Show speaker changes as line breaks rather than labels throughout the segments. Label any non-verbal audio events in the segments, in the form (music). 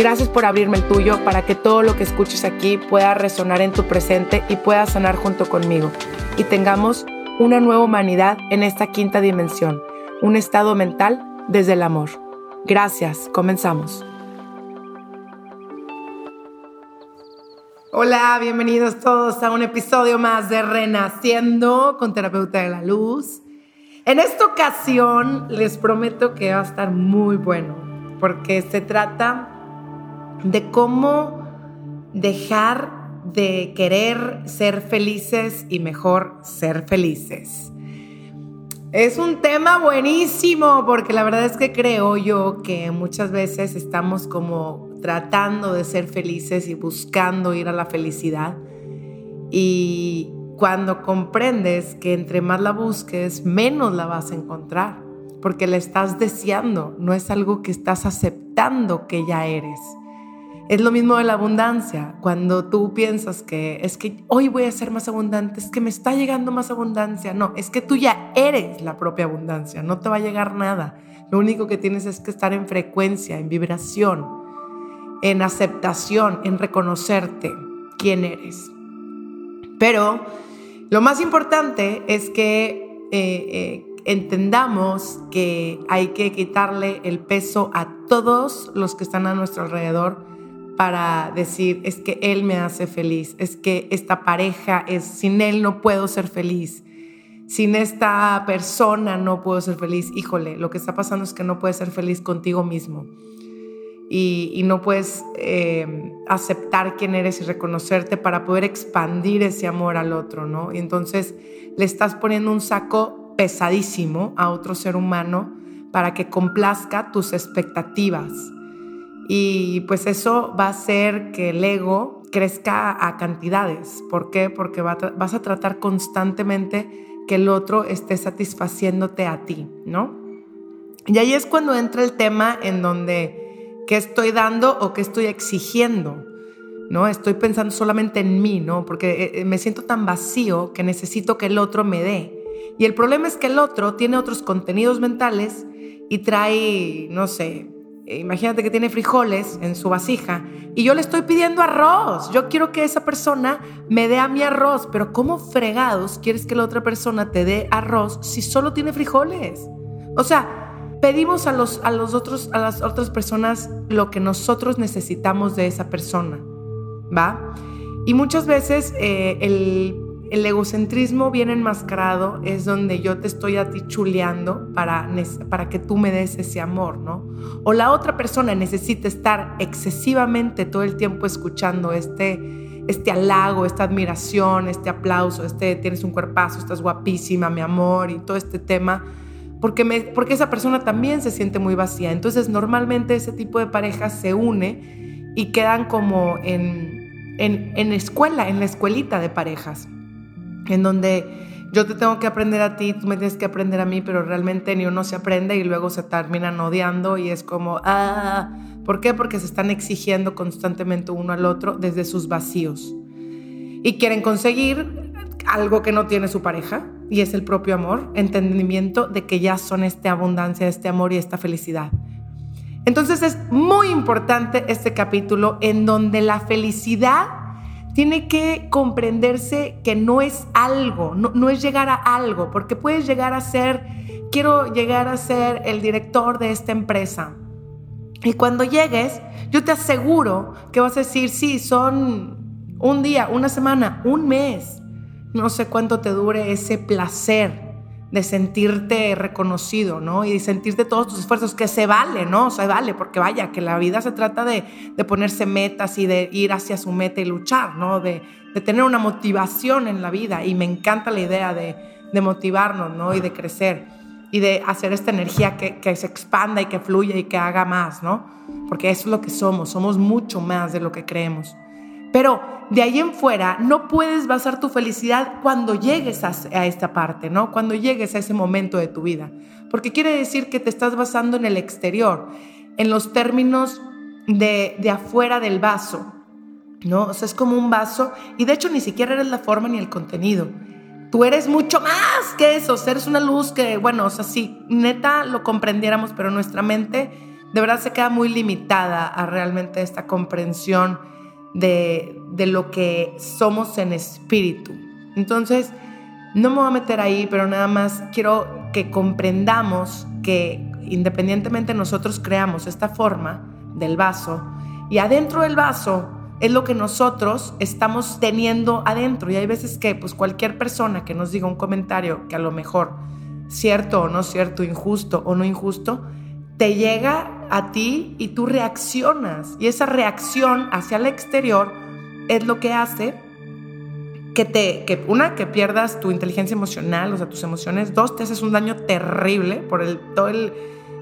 Gracias por abrirme el tuyo para que todo lo que escuches aquí pueda resonar en tu presente y pueda sanar junto conmigo. Y tengamos una nueva humanidad en esta quinta dimensión, un estado mental desde el amor. Gracias, comenzamos. Hola, bienvenidos todos a un episodio más de Renaciendo con Terapeuta de la Luz. En esta ocasión les prometo que va a estar muy bueno, porque se trata de cómo dejar de querer ser felices y mejor ser felices. Es un tema buenísimo porque la verdad es que creo yo que muchas veces estamos como tratando de ser felices y buscando ir a la felicidad. Y cuando comprendes que entre más la busques, menos la vas a encontrar, porque la estás deseando, no es algo que estás aceptando que ya eres. Es lo mismo de la abundancia. Cuando tú piensas que es que hoy voy a ser más abundante, es que me está llegando más abundancia. No, es que tú ya eres la propia abundancia, no te va a llegar nada. Lo único que tienes es que estar en frecuencia, en vibración, en aceptación, en reconocerte quién eres. Pero lo más importante es que eh, eh, entendamos que hay que quitarle el peso a todos los que están a nuestro alrededor para decir, es que él me hace feliz, es que esta pareja es, sin él no puedo ser feliz, sin esta persona no puedo ser feliz. Híjole, lo que está pasando es que no puedes ser feliz contigo mismo y, no puedes eh, aceptar quién eres y reconocerte para poder expandir ese amor al otro, ¿no? Y entonces le estás poniendo un saco pesadísimo a otro ser humano para que complazca tus expectativas y pues eso va a hacer que el ego crezca a cantidades. ¿Por qué? Porque vas a tratar constantemente que el otro esté satisfaciéndote a ti, ¿no? Y ahí es cuando entra el tema en donde qué estoy dando o qué estoy exigiendo. ¿no? Estoy pensando solamente en mí, ¿no? Porque eh, me siento tan vacío que necesito que el otro me dé. Y el problema es que el otro tiene otros contenidos mentales y trae, no sé, imagínate que tiene frijoles en su vasija y yo le estoy pidiendo arroz. Yo quiero que esa persona me dé a mi arroz, pero ¿cómo fregados quieres que la otra persona te dé arroz si solo tiene frijoles? O sea, pedimos a, los, a, los otros, a las otras personas lo que nosotros necesitamos de esa persona, ¿va? Y muchas veces eh, el el egocentrismo bien enmascarado es donde yo te estoy a ti chuleando para, para que tú me des ese amor, ¿no? O la otra persona necesita estar excesivamente todo el tiempo escuchando este, este halago, esta admiración, este aplauso, este tienes un cuerpazo, estás guapísima, mi amor, y todo este tema, porque, porque esa persona también se siente muy vacía. Entonces normalmente ese tipo de parejas se une y quedan como en, en, en escuela, en la escuelita de parejas en donde yo te tengo que aprender a ti, tú me tienes que aprender a mí, pero realmente ni uno se aprende y luego se terminan odiando y es como, ah, ¿por qué? Porque se están exigiendo constantemente uno al otro desde sus vacíos. Y quieren conseguir algo que no tiene su pareja y es el propio amor, entendimiento de que ya son esta abundancia, este amor y esta felicidad. Entonces es muy importante este capítulo en donde la felicidad tiene que comprenderse que no es algo, no, es llegar a algo, porque puedes llegar a ser, quiero llegar a ser el director de esta empresa. Y cuando llegues, yo te aseguro que vas a decir, sí, son un día, una semana, un mes. no sé cuánto te dure ese placer de sentirte reconocido, ¿no? Y sentirte todos tus esfuerzos, que se vale, ¿no? O sea, vale, porque vaya, que la vida se trata de, ponerse metas y de ir hacia su meta y luchar, ¿no? De, tener una motivación en la vida. Y me encanta la idea de, motivarnos, ¿no? Y de crecer y de hacer esta energía que, que se expanda y que fluya y que haga más, ¿no? Porque eso es lo que somos, somos mucho más de lo que creemos. Pero de ahí en fuera no puedes basar tu felicidad cuando llegues a, esta parte, ¿no? Cuando llegues a ese momento de tu vida. Porque quiere decir que te estás basando en el exterior, en los términos de, de afuera del vaso, ¿no? O sea, es como un vaso y de hecho ni siquiera eres la forma ni el contenido. Tú eres mucho más que eso, eres una luz que, bueno, o sea, si neta lo comprendiéramos, pero nuestra mente de verdad se queda muy limitada a realmente esta comprensión de, lo que somos en espíritu. Entonces, no me voy a meter ahí, pero nada más quiero que comprendamos que independientemente nosotros creamos esta forma del vaso y adentro del vaso es lo que nosotros estamos teniendo adentro. Y hay veces que pues cualquier persona que nos diga un comentario que a lo mejor cierto o no cierto, injusto o no injusto, te llega a ti y tú reaccionas. Y esa reacción hacia el exterior es lo que hace que te, que una, que pierdas tu inteligencia emocional, o sea, tus emociones. Dos, te haces un daño terrible por el, todo el,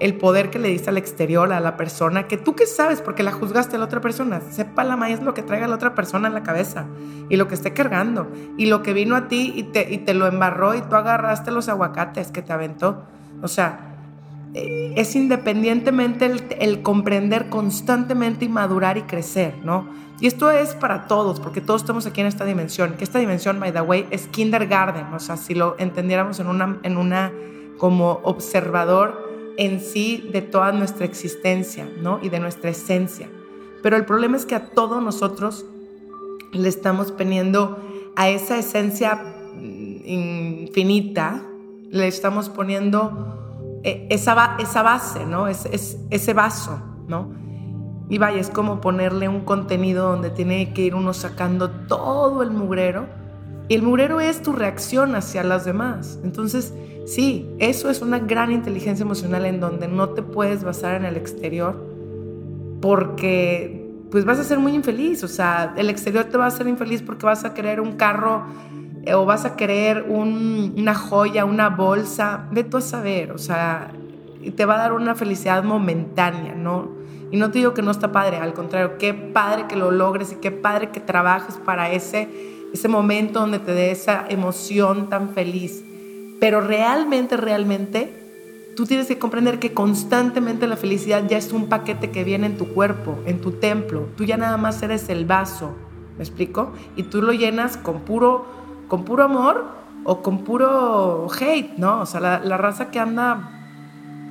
el poder que le diste al exterior, a la persona, que tú qué sabes porque la juzgaste a la otra persona. Sepa la maíz lo que traiga la otra persona en la cabeza y lo que esté cargando y lo que vino a ti y te, y te lo embarró y tú agarraste los aguacates que te aventó. O sea, es independientemente el, comprender constantemente y madurar y crecer, ¿no? Y esto es para todos, porque todos estamos aquí en esta dimensión, que esta dimensión, by the way, es kindergarten, o sea, si lo entendiéramos en una, en una como observador en sí de toda nuestra existencia, ¿no? Y de nuestra esencia. Pero el problema es que a todos nosotros le estamos poniendo a esa esencia mm, infinita, le estamos poniendo esa, esa base, ¿no? Es, ese vaso, ¿no? Y vaya, es como ponerle un contenido donde tiene que ir uno sacando todo el mugrero. Y el mugrero es tu reacción hacia las demás. Entonces, sí, eso es una gran inteligencia emocional en donde no te puedes basar en el exterior porque pues vas a ser muy infeliz. O sea, el exterior te va a hacer infeliz porque vas a querer un carro o vas a querer una joya, una bolsa, ve tú a saber, o sea, te va a dar una felicidad momentánea, ¿no? Y no te digo que no está padre, al contrario, qué padre que lo logres y qué padre que trabajes para ese, ese momento donde te dé esa emoción tan feliz. Pero realmente, realmente, tú tienes que comprender que constantemente la felicidad ya es un paquete que viene en tu cuerpo, en tu templo. Tú ya nada más eres el vaso, ¿me explico? Y tú lo llenas con puro con puro amor o con puro hate, ¿no? O sea, la, raza que anda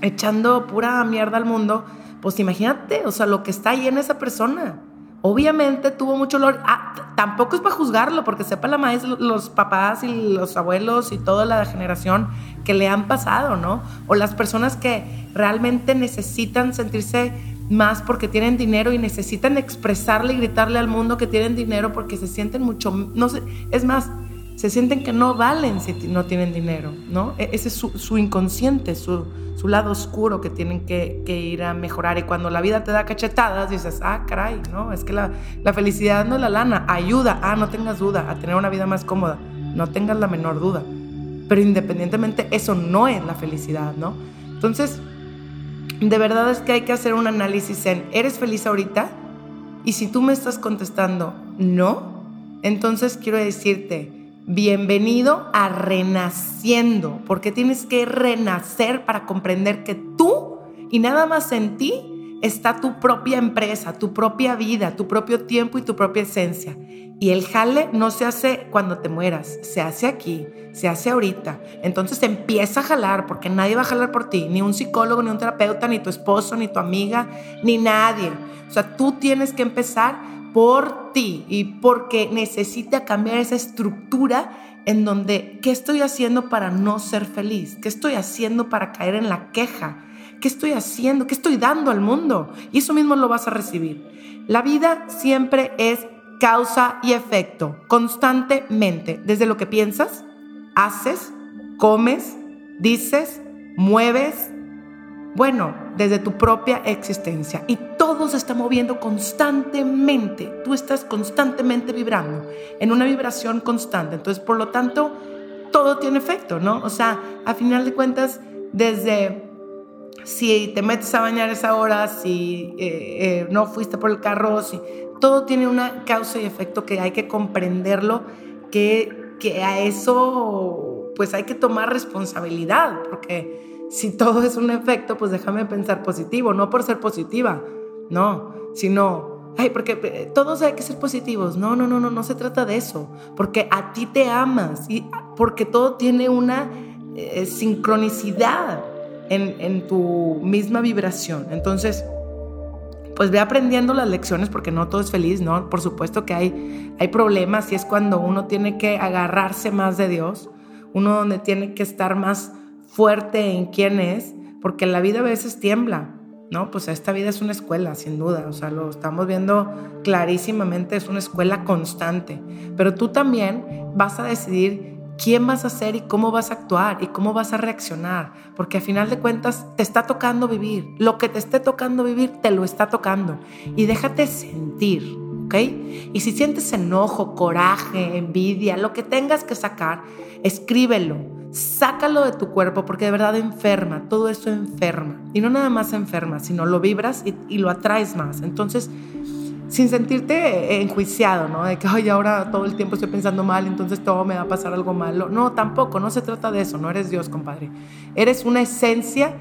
echando pura mierda al mundo, pues imagínate, o sea, lo que está ahí en esa persona. Obviamente tuvo mucho olor. Ah, tampoco es para juzgarlo, porque sepa la maestra, los papás y los abuelos y toda la generación que le han pasado, ¿no? O las personas que realmente necesitan sentirse más porque tienen dinero y necesitan expresarle y gritarle al mundo que tienen dinero porque se sienten mucho, no sé, es más, se sienten que no valen si no tienen dinero, ¿no? E-, ese es su, inconsciente, su, lado oscuro que tienen que, ir a mejorar. Y cuando la vida te da cachetadas, dices, ah, caray, ¿no? Es que la, la felicidad no es la lana, ayuda, ah, no tengas duda, a tener una vida más cómoda, no tengas la menor duda. Pero independientemente, eso no es la felicidad, ¿no? Entonces, de verdad es que hay que hacer un análisis en, ¿eres feliz ahorita? Y si tú me estás contestando, no, entonces quiero decirte, Bienvenido a Renaciendo, porque tienes que renacer para comprender que tú y nada más en ti está tu propia empresa, tu propia vida, tu propio tiempo y tu propia esencia. Y el jale no se hace cuando te mueras, se hace aquí, se hace ahorita. Entonces empieza a jalar, porque nadie va a jalar por ti, ni un psicólogo, ni un terapeuta, ni tu esposo, ni tu amiga, ni nadie. O sea, tú tienes que empezar por ti y porque necesita cambiar esa estructura en donde, ¿qué estoy haciendo para no ser feliz? ¿Qué estoy haciendo para caer en la queja? ¿Qué estoy haciendo? ¿Qué estoy dando al mundo? Y eso mismo lo vas a recibir. La vida siempre es causa y efecto constantemente, desde lo que piensas, haces, comes, dices, mueves, bueno, desde tu propia existencia. Y todo se está moviendo constantemente. Tú estás constantemente vibrando en una vibración constante. Entonces, por lo tanto, todo tiene efecto, ¿no? O sea, a final de cuentas, desde si te metes a bañar esa hora, si eh, eh, no fuiste por el carro, si todo tiene una causa y efecto que hay que comprenderlo, que, que a eso pues hay que tomar responsabilidad, porque si todo es un efecto, pues déjame pensar positivo, no por ser positiva, no, sino, ay, porque eh, todos hay que ser positivos, no, no, no, no, no se trata de eso, porque a ti te amas y porque todo tiene una sincronicidad en, tu misma vibración. Entonces, pues ve aprendiendo las lecciones porque no todo es feliz, ¿no? Por supuesto que hay, hay problemas y es cuando uno tiene que agarrarse más de Dios, uno donde tiene que estar más fuerte en quién es, porque la vida a veces tiembla, ¿no? Pues esta vida es una escuela, sin duda, o sea, lo estamos viendo clarísimamente, es una escuela constante, pero tú también vas a decidir quién vas a ser y cómo vas a actuar y cómo vas a reaccionar, porque a final de cuentas te está tocando vivir. Lo que te esté tocando vivir, te lo está tocando. Y déjate sentir, Y si sientes enojo, coraje, envidia, lo que tengas que sacar, escríbelo. Sácalo de tu cuerpo porque de verdad enferma, todo eso enferma. Y no nada más enferma, sino lo vibras y, lo atraes más. Entonces, sin sentirte enjuiciado, ¿no? De que, ay, ahora todo el tiempo estoy pensando mal, entonces todo me va a pasar algo malo. No, tampoco, no se trata de eso, no eres Dios, compadre. Eres una esencia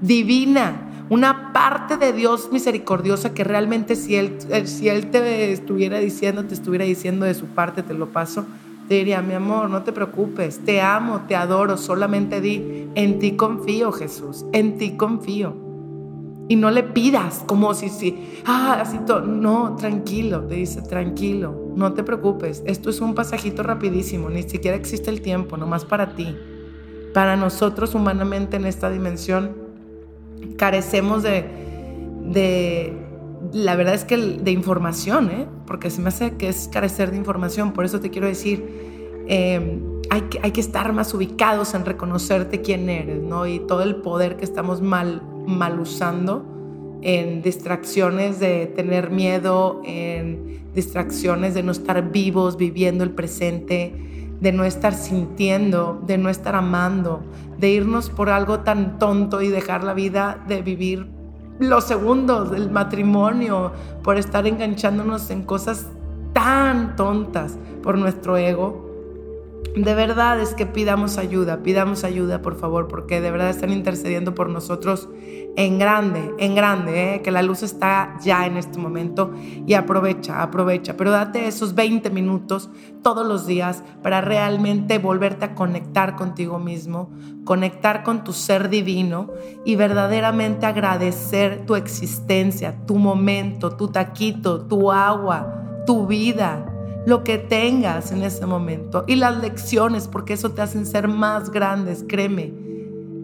divina, una parte de Dios misericordiosa que realmente si Él, eh, si él te estuviera diciendo, te estuviera diciendo de su parte, te lo paso, te diría, mi amor, no te preocupes, te amo, te adoro, solamente di, en ti confío, Jesús, en ti confío. Y no le pidas como si, si, ah, así todo. No, tranquilo, te dice, tranquilo, no te preocupes. Esto es un pasajito rapidísimo, ni siquiera existe el tiempo, nomás para ti. Para nosotros humanamente en esta dimensión carecemos de, de la verdad es que de información, ¿eh? porque se me hace que es carecer de información. Por eso te quiero decir, eh, hay, que, hay que estar más ubicados en reconocerte quién eres, ¿no? Y todo el poder que estamos mal mal usando en distracciones de tener miedo, en distracciones de no estar vivos, viviendo el presente, de no estar sintiendo, de no estar amando, de irnos por algo tan tonto y dejar la vida de vivir los segundos del matrimonio, por estar enganchándonos en cosas tan tontas por nuestro ego. De verdad es que pidamos ayuda, pidamos ayuda por favor, porque de verdad están intercediendo por nosotros en grande, en grande, ¿eh? que la luz está ya en este momento y aprovecha, aprovecha, pero date esos 20 minutos todos los días para realmente volverte a conectar contigo mismo, conectar con tu ser divino y verdaderamente agradecer tu existencia, tu momento, tu taquito, tu agua, tu vida lo que tengas en ese momento y las lecciones, porque eso te hacen ser más grandes, créeme.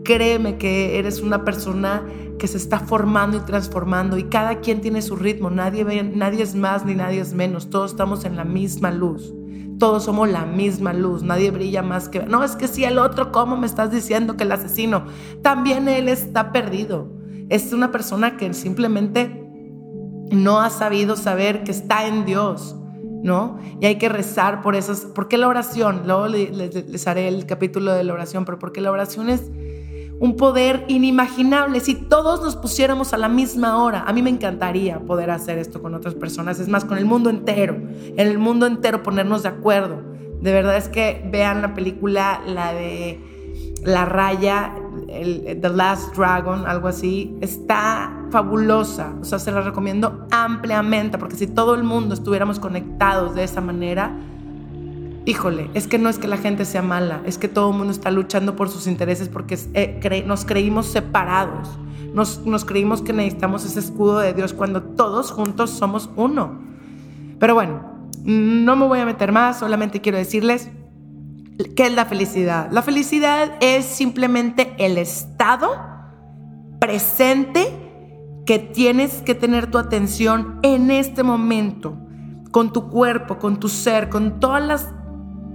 Créeme que eres una persona que se está formando y transformando y cada quien tiene su ritmo, nadie, nadie es más ni nadie es menos, todos estamos en la misma luz. Todos somos la misma luz, nadie brilla más que... No, es que si el otro, ¿cómo me estás diciendo que el asesino? También él está perdido. Es una persona que simplemente no ha sabido saber que está en Dios ¿no? Y hay que rezar por esas. ¿Por qué la oración? Luego les, haré el capítulo de la oración, pero porque la oración es un poder inimaginable. Si todos nos pusiéramos a la misma hora, a mí me encantaría poder hacer esto con otras personas, es más, con el mundo entero, en el mundo entero ponernos de acuerdo. De verdad es que vean la película, la de La Raya, el, The Last Dragon, algo así, está fabulosa. O sea, se la recomiendo ampliamente, porque si todo el mundo estuviéramos conectados de esa manera, híjole, es que no es que la gente sea mala, es que todo el mundo está luchando por sus intereses porque eh, nos creímos separados. Nos, nos creímos que necesitamos ese escudo de Dios cuando todos juntos somos uno. Pero bueno, no me voy a meter más, solamente quiero decirles ¿Qué es la felicidad? La felicidad es simplemente el estado presente que tienes que tener tu atención en este momento. con tu cuerpo, con tu ser, con todas las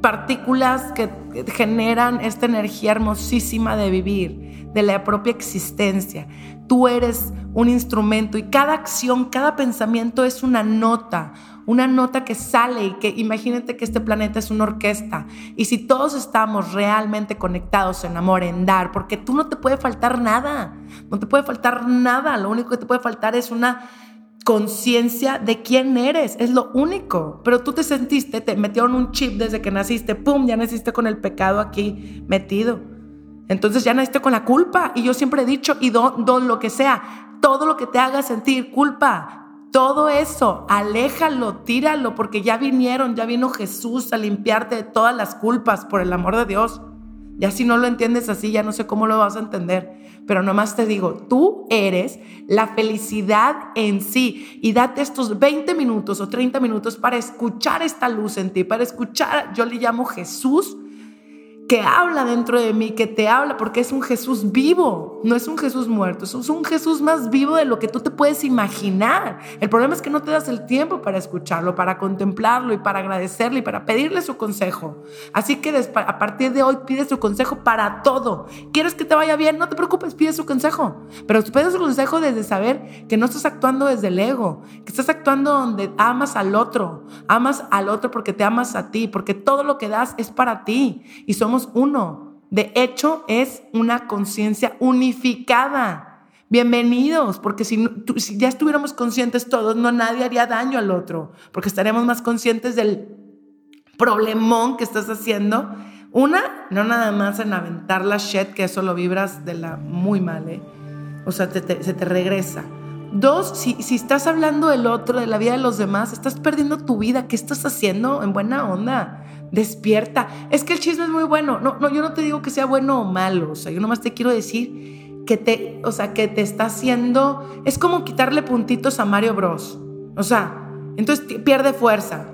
partículas que generan esta energía hermosísima de vivir, de la propia existencia. Tú eres un instrumento y cada acción, cada pensamiento es una nota, una nota que sale y que imagínate que este planeta es una orquesta y si todos estamos realmente conectados en amor, en dar, porque tú no te puede faltar nada, no te puede faltar nada, lo único que te puede faltar es una conciencia de quién eres, es lo único. Pero tú te sentiste, te metieron un chip desde que naciste, ¡pum! Ya naciste con el pecado aquí metido. Entonces ya naciste con la culpa. Y yo siempre he dicho, y don, don lo que sea, todo lo que te haga sentir culpa, todo eso, aléjalo, tíralo, porque ya vinieron, ya vino Jesús a limpiarte de todas las culpas, por el amor de Dios. Ya si no lo entiendes así, ya no sé cómo lo vas a entender. Pero nomás te digo, tú eres la felicidad en sí. Y date estos 20 minutos o 30 minutos para escuchar esta luz en ti, para escuchar, yo le llamo Jesús que habla dentro de mí, que te habla, porque es un Jesús vivo, no es un Jesús muerto, es un Jesús más vivo de lo que tú te puedes imaginar. El problema es que no te das el tiempo para escucharlo, para contemplarlo y para agradecerle y para pedirle su consejo. Así que a partir de hoy pide su consejo para todo. ¿Quieres que te vaya bien? No te preocupes, pide su consejo. Pero pide su consejo desde saber que no estás actuando desde el ego, que estás actuando donde amas al otro, amas al otro porque te amas a ti, porque todo lo que das es para ti y somos uno. De hecho, es una conciencia unificada. Bienvenidos, porque si, ya estuviéramos conscientes todos, no nadie haría daño al otro, porque estaremos más conscientes del problemón que estás haciendo. Una, no nada más en aventar la shit, que eso lo vibras de la muy mal, ¿eh? O sea, se te regresa. Dos, si, si, estás hablando del otro, de la vida de los demás, estás perdiendo tu vida. ¿Qué estás haciendo en buena onda? Despierta. Es que el chisme es muy bueno. No, no, yo no te digo que sea bueno o malo. O sea, yo nomás te quiero decir que te, o sea, que te está haciendo. Es como quitarle puntitos a Mario Bros. O sea, entonces pierde fuerza.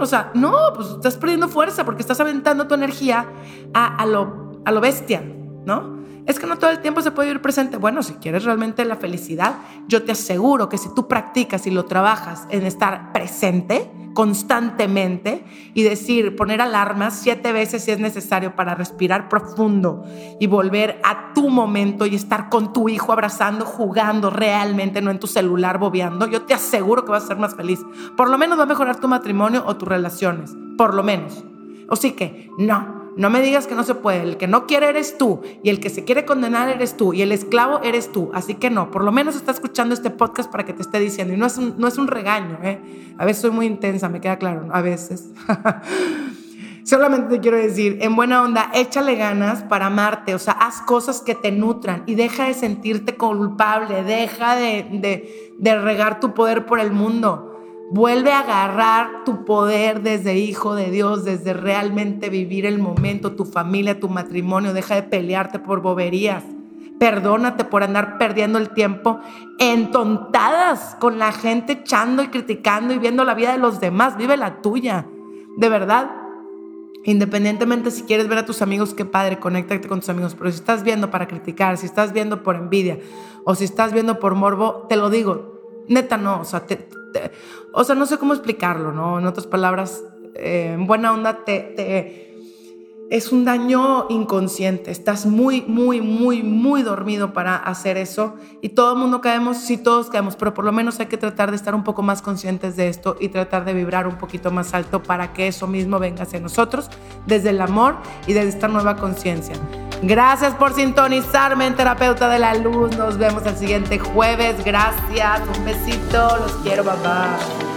O sea, no, pues estás perdiendo fuerza porque estás aventando tu energía a, a, lo, a lo bestia, ¿no? Es que no todo el tiempo se puede vivir presente. Bueno, si quieres realmente la felicidad, yo te aseguro que si tú practicas y lo trabajas en estar presente, constantemente y decir, poner alarmas siete veces si es necesario para respirar profundo y volver a tu momento y estar con tu hijo abrazando, jugando realmente, no en tu celular bobeando, yo te aseguro que vas a ser más feliz. Por lo menos va a mejorar tu matrimonio o tus relaciones, por lo menos. O sí que, no, no me digas que no se puede. El que no quiere eres tú. Y el que se quiere condenar eres tú. Y el esclavo eres tú. Así que no, por lo menos está escuchando este podcast para que te esté diciendo. Y no es un, no es un regaño, ¿eh? A veces soy muy intensa, me queda claro. A veces. (laughs) Solamente te quiero decir, en buena onda, échale ganas para amarte. O sea, haz cosas que te nutran y deja de sentirte culpable. Deja de, de, de regar tu poder por el mundo. Vuelve a agarrar tu poder desde hijo de Dios, desde realmente vivir el momento, tu familia, tu matrimonio. Deja de pelearte por boberías. Perdónate por andar perdiendo el tiempo en tontadas con la gente echando y criticando y viendo la vida de los demás. Vive la tuya. De verdad, Independientemente si quieres ver a tus amigos, qué padre, conéctate con tus amigos. Pero si estás viendo para criticar, si estás viendo por envidia o si estás viendo por morbo, te lo digo, neta no. O sea, te, o sea, no sé cómo explicarlo, ¿no? En otras palabras, eh, en buena onda te, es un daño inconsciente. Estás muy, muy, muy, muy dormido para hacer eso. Y todo el mundo caemos, sí, todos caemos, pero por lo menos hay que tratar de estar un poco más conscientes de esto y tratar de vibrar un poquito más alto para que eso mismo venga hacia nosotros desde el amor y desde esta nueva conciencia. Gracias por sintonizarme en Terapeuta de la Luz. Nos vemos el siguiente jueves. Gracias. Un besito. Los quiero. Bye.